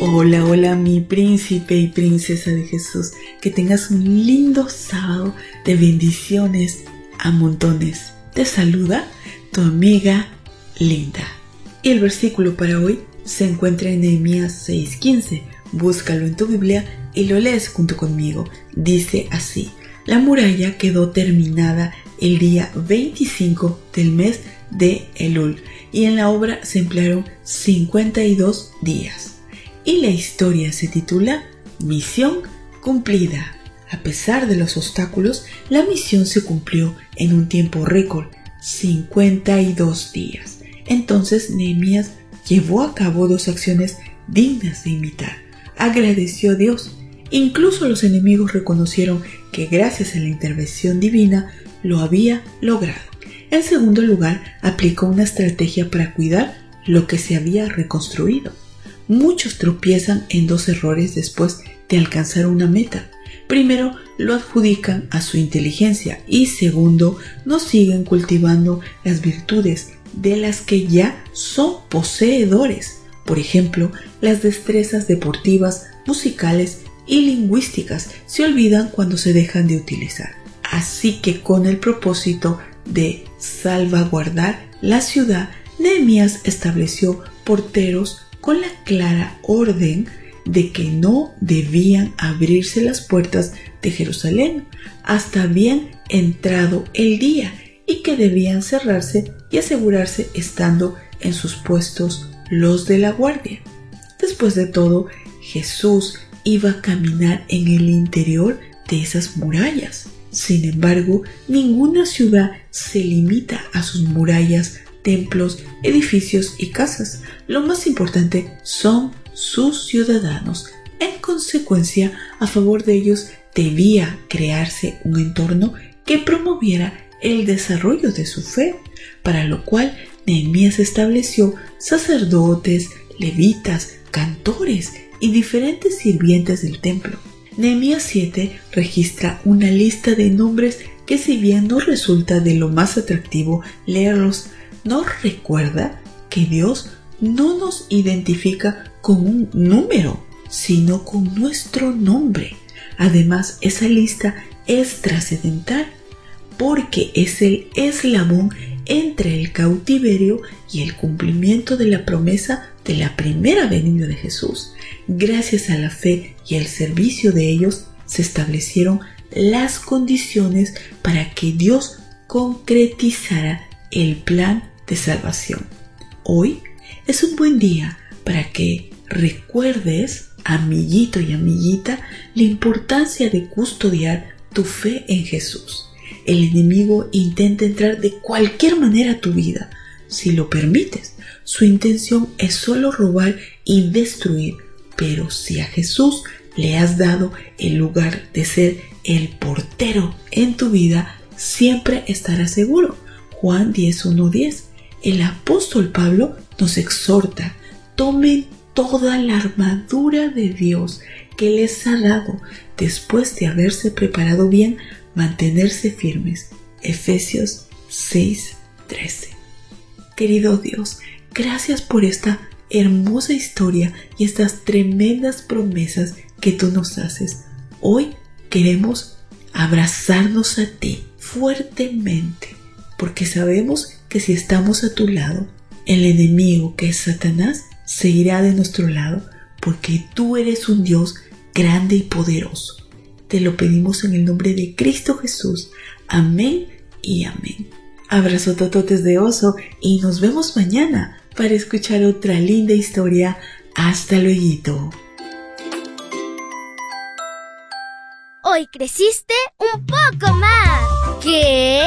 Hola, hola mi príncipe y princesa de Jesús. Que tengas un lindo sábado de bendiciones a montones. Te saluda tu amiga Linda. Y el versículo para hoy se encuentra en Nehemías 6:15. Búscalo en tu Biblia y lo lees junto conmigo. Dice así: La muralla quedó terminada el día 25 del mes de Elul y en la obra se emplearon 52 días y la historia se titula Misión cumplida. A pesar de los obstáculos, la misión se cumplió en un tiempo récord, 52 días. Entonces Nehemías llevó a cabo dos acciones dignas de imitar. Agradeció a Dios. Incluso los enemigos reconocieron que gracias a la intervención divina lo había logrado. En segundo lugar, aplicó una estrategia para cuidar lo que se había reconstruido. Muchos tropiezan en dos errores después de alcanzar una meta. Primero, lo adjudican a su inteligencia y segundo, no siguen cultivando las virtudes de las que ya son poseedores. Por ejemplo, las destrezas deportivas, musicales y lingüísticas se olvidan cuando se dejan de utilizar. Así que con el propósito de salvaguardar la ciudad, Nehemías estableció porteros con la clara orden de que no debían abrirse las puertas de Jerusalén hasta bien entrado el día y que debían cerrarse y asegurarse estando en sus puestos los de la guardia. Después de todo, Jesús iba a caminar en el interior de esas murallas. Sin embargo, ninguna ciudad se limita a sus murallas templos, edificios y casas. Lo más importante son sus ciudadanos. En consecuencia, a favor de ellos debía crearse un entorno que promoviera el desarrollo de su fe, para lo cual Nehemías estableció sacerdotes, levitas, cantores y diferentes sirvientes del templo. Nehemías 7 registra una lista de nombres que si bien no resulta de lo más atractivo leerlos, nos recuerda que Dios no nos identifica con un número, sino con nuestro nombre. Además, esa lista es trascendental porque es el eslabón entre el cautiverio y el cumplimiento de la promesa de la primera venida de Jesús. Gracias a la fe y el servicio de ellos se establecieron las condiciones para que Dios concretizara el plan de salvación. Hoy es un buen día para que recuerdes, amiguito y amiguita, la importancia de custodiar tu fe en Jesús. El enemigo intenta entrar de cualquier manera a tu vida. Si lo permites, su intención es solo robar y destruir. Pero si a Jesús le has dado el lugar de ser el portero en tu vida, siempre estarás seguro. Juan 10.1.10 el apóstol Pablo nos exhorta, tomen toda la armadura de Dios que les ha dado después de haberse preparado bien, mantenerse firmes. Efesios 6:13. Querido Dios, gracias por esta hermosa historia y estas tremendas promesas que tú nos haces. Hoy queremos abrazarnos a ti fuertemente porque sabemos que si estamos a tu lado, el enemigo que es Satanás se irá de nuestro lado, porque tú eres un Dios grande y poderoso. Te lo pedimos en el nombre de Cristo Jesús. Amén y amén. Abrazo tototes de oso y nos vemos mañana para escuchar otra linda historia. Hasta luego. Hoy creciste un poco más. ¿Qué?